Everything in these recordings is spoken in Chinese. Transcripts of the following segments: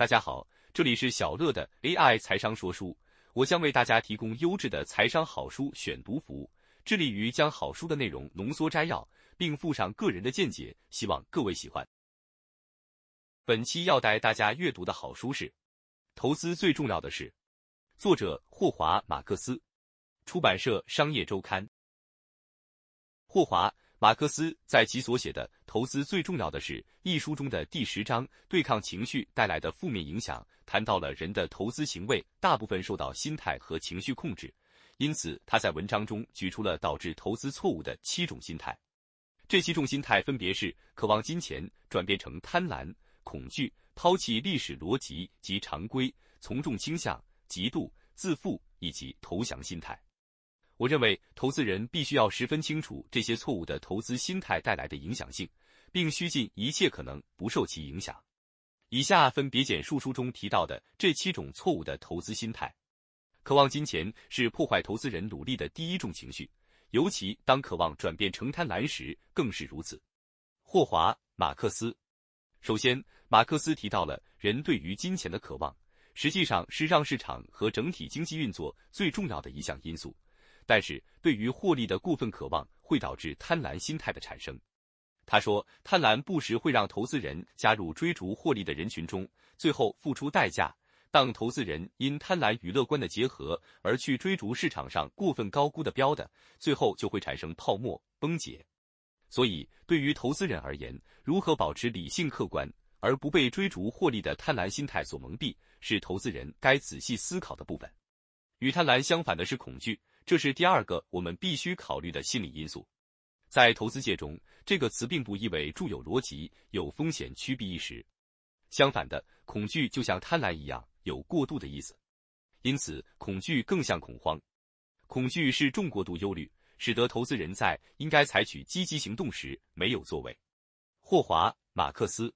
大家好，这里是小乐的 AI 财商说书，我将为大家提供优质的财商好书选读服务，致力于将好书的内容浓缩摘要，并附上个人的见解，希望各位喜欢。本期要带大家阅读的好书是《投资最重要的是》，作者霍华·马克思，出版社商业周刊。霍华。马克思在其所写的《投资最重要的是》一书中的第十章“对抗情绪带来的负面影响”，谈到了人的投资行为大部分受到心态和情绪控制，因此他在文章中举出了导致投资错误的七种心态。这七种心态分别是：渴望金钱转变成贪婪、恐惧、抛弃历史逻辑及常规、从众倾向、嫉妒、自负以及投降心态。我认为，投资人必须要十分清楚这些错误的投资心态带来的影响性，并需尽一切可能不受其影响。以下分别简述书中提到的这七种错误的投资心态。渴望金钱是破坏投资人努力的第一种情绪，尤其当渴望转变成贪婪时更是如此。霍华·马克思。首先，马克思提到了人对于金钱的渴望，实际上是让市场和整体经济运作最重要的一项因素。但是对于获利的过分渴望会导致贪婪心态的产生。他说，贪婪不时会让投资人加入追逐获利的人群中，最后付出代价。当投资人因贪婪与乐观的结合而去追逐市场上过分高估的标的，最后就会产生泡沫崩解。所以，对于投资人而言，如何保持理性客观，而不被追逐获利的贪婪心态所蒙蔽，是投资人该仔细思考的部分。与贪婪相反的是恐惧。这是第二个我们必须考虑的心理因素，在投资界中，这个词并不意味著有逻辑、有风险趋避意识。相反的，恐惧就像贪婪一样，有过度的意思。因此，恐惧更像恐慌。恐惧是重过度忧虑，使得投资人在应该采取积极行动时没有作为。霍华·马克思，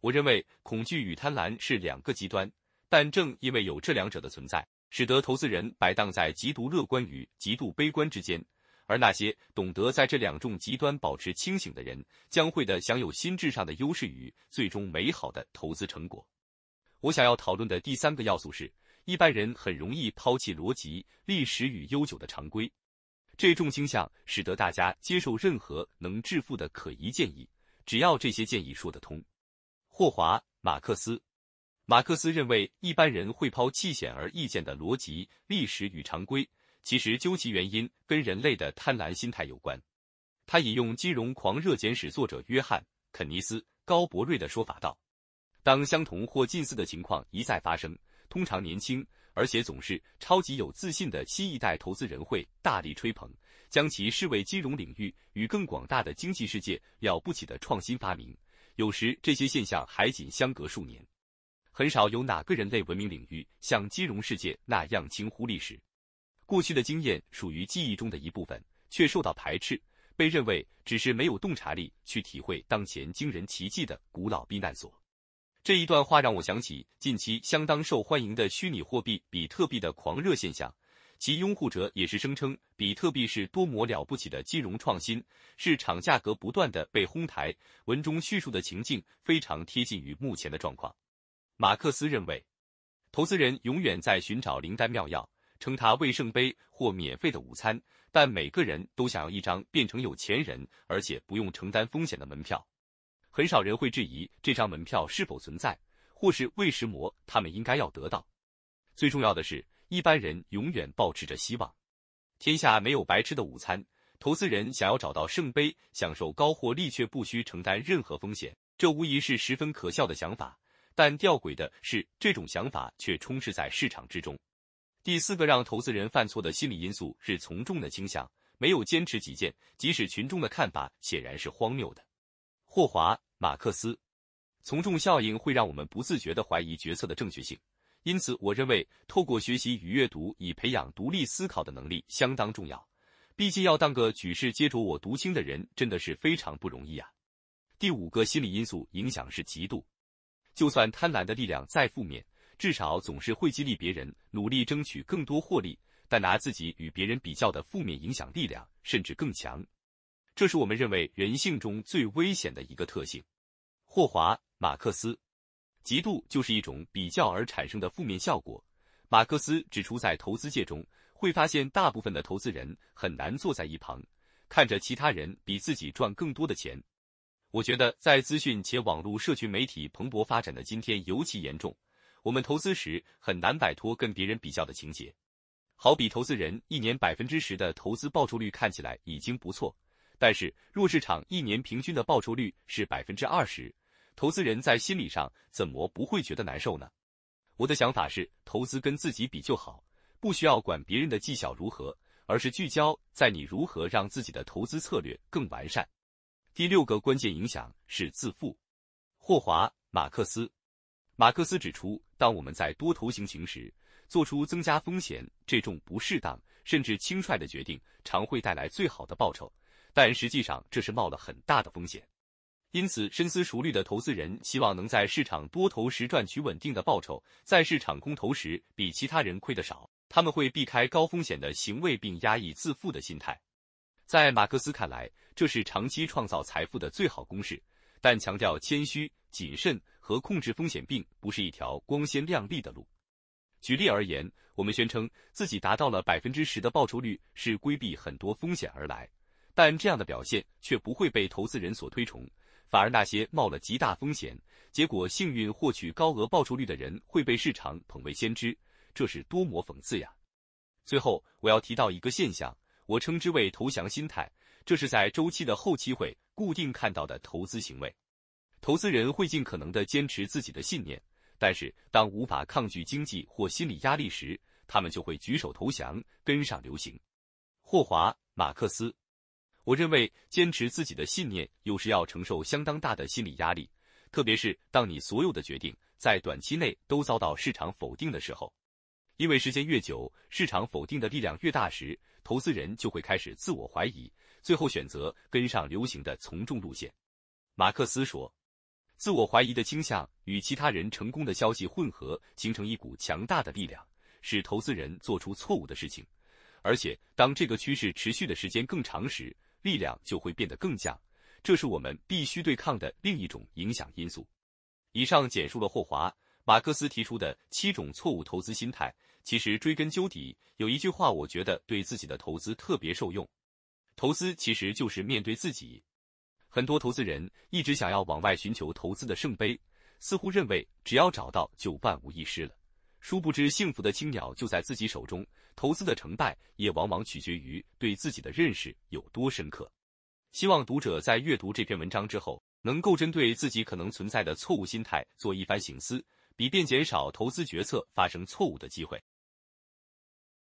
我认为恐惧与贪婪是两个极端，但正因为有这两者的存在。使得投资人摆荡在极度乐观与极度悲观之间，而那些懂得在这两种极端保持清醒的人，将会的享有心智上的优势与最终美好的投资成果。我想要讨论的第三个要素是，一般人很容易抛弃逻辑、历史与悠久的常规，这种倾向使得大家接受任何能致富的可疑建议，只要这些建议说得通。霍华·马克思。马克思认为，一般人会抛弃显而易见的逻辑、历史与常规，其实究其原因，跟人类的贪婪心态有关。他引用《金融狂热简史》作者约翰·肯尼斯·高伯瑞的说法道：“当相同或近似的情况一再发生，通常年轻而且总是超级有自信的新一代投资人会大力吹捧，将其视为金融领域与更广大的经济世界了不起的创新发明。有时，这些现象还仅相隔数年。”很少有哪个人类文明领域像金融世界那样轻忽历史。过去的经验属于记忆中的一部分，却受到排斥，被认为只是没有洞察力去体会当前惊人奇迹的古老避难所。这一段话让我想起近期相当受欢迎的虚拟货币比特币的狂热现象，其拥护者也是声称比特币是多么了不起的金融创新，市场价格不断的被哄抬。文中叙述的情境非常贴近于目前的状况。马克思认为，投资人永远在寻找灵丹妙药，称它为圣杯或免费的午餐。但每个人都想要一张变成有钱人而且不用承担风险的门票。很少人会质疑这张门票是否存在，或是为什么他们应该要得到。最重要的是，一般人永远保持着希望。天下没有白吃的午餐。投资人想要找到圣杯，享受高获利，却不需承担任何风险，这无疑是十分可笑的想法。但吊诡的是，这种想法却充斥在市场之中。第四个让投资人犯错的心理因素是从众的倾向，没有坚持己见，即使群众的看法显然是荒谬的。霍华·马克思，从众效应会让我们不自觉地怀疑决策的正确性。因此，我认为透过学习与阅读以培养独立思考的能力相当重要。毕竟要当个举世皆浊我独清的人，真的是非常不容易啊。第五个心理因素影响是嫉妒。就算贪婪的力量再负面，至少总是会激励别人努力争取更多获利。但拿自己与别人比较的负面影响力量甚至更强，这是我们认为人性中最危险的一个特性。霍华·马克思，嫉妒就是一种比较而产生的负面效果。马克思指出，在投资界中，会发现大部分的投资人很难坐在一旁，看着其他人比自己赚更多的钱。我觉得，在资讯且网络社群媒体蓬勃发展的今天尤其严重。我们投资时很难摆脱跟别人比较的情节。好比投资人一年百分之十的投资报酬率看起来已经不错，但是若市场一年平均的报酬率是百分之二十，投资人在心理上怎么不会觉得难受呢？我的想法是，投资跟自己比就好，不需要管别人的绩效如何，而是聚焦在你如何让自己的投资策略更完善。第六个关键影响是自负。霍华·马克思，马克思指出，当我们在多头行情时，做出增加风险这种不适当甚至轻率的决定，常会带来最好的报酬，但实际上这是冒了很大的风险。因此，深思熟虑的投资人希望能在市场多头时赚取稳定的报酬，在市场空头时比其他人亏得少。他们会避开高风险的行为，并压抑自负的心态。在马克思看来，这是长期创造财富的最好公式。但强调谦虚、谨慎和控制风险，并不是一条光鲜亮丽的路。举例而言，我们宣称自己达到了百分之十的报酬率，是规避很多风险而来，但这样的表现却不会被投资人所推崇。反而，那些冒了极大风险，结果幸运获取高额报酬率的人会被市场捧为先知，这是多么讽刺呀！最后，我要提到一个现象，我称之为投降心态，这是在周期的后期会固定看到的投资行为。投资人会尽可能的坚持自己的信念，但是当无法抗拒经济或心理压力时，他们就会举手投降，跟上流行。霍华·马克思。我认为坚持自己的信念，有时要承受相当大的心理压力，特别是当你所有的决定在短期内都遭到市场否定的时候。因为时间越久，市场否定的力量越大时，投资人就会开始自我怀疑，最后选择跟上流行的从众路线。马克思说：“自我怀疑的倾向与其他人成功的消息混合，形成一股强大的力量，使投资人做出错误的事情。而且，当这个趋势持续的时间更长时，”力量就会变得更强，这是我们必须对抗的另一种影响因素。以上简述了霍华·马克思提出的七种错误投资心态。其实追根究底，有一句话，我觉得对自己的投资特别受用：投资其实就是面对自己。很多投资人一直想要往外寻求投资的圣杯，似乎认为只要找到就万无一失了。殊不知，幸福的青鸟就在自己手中。投资的成败也往往取决于对自己的认识有多深刻。希望读者在阅读这篇文章之后，能够针对自己可能存在的错误心态做一番醒思，以便减少投资决策发生错误的机会。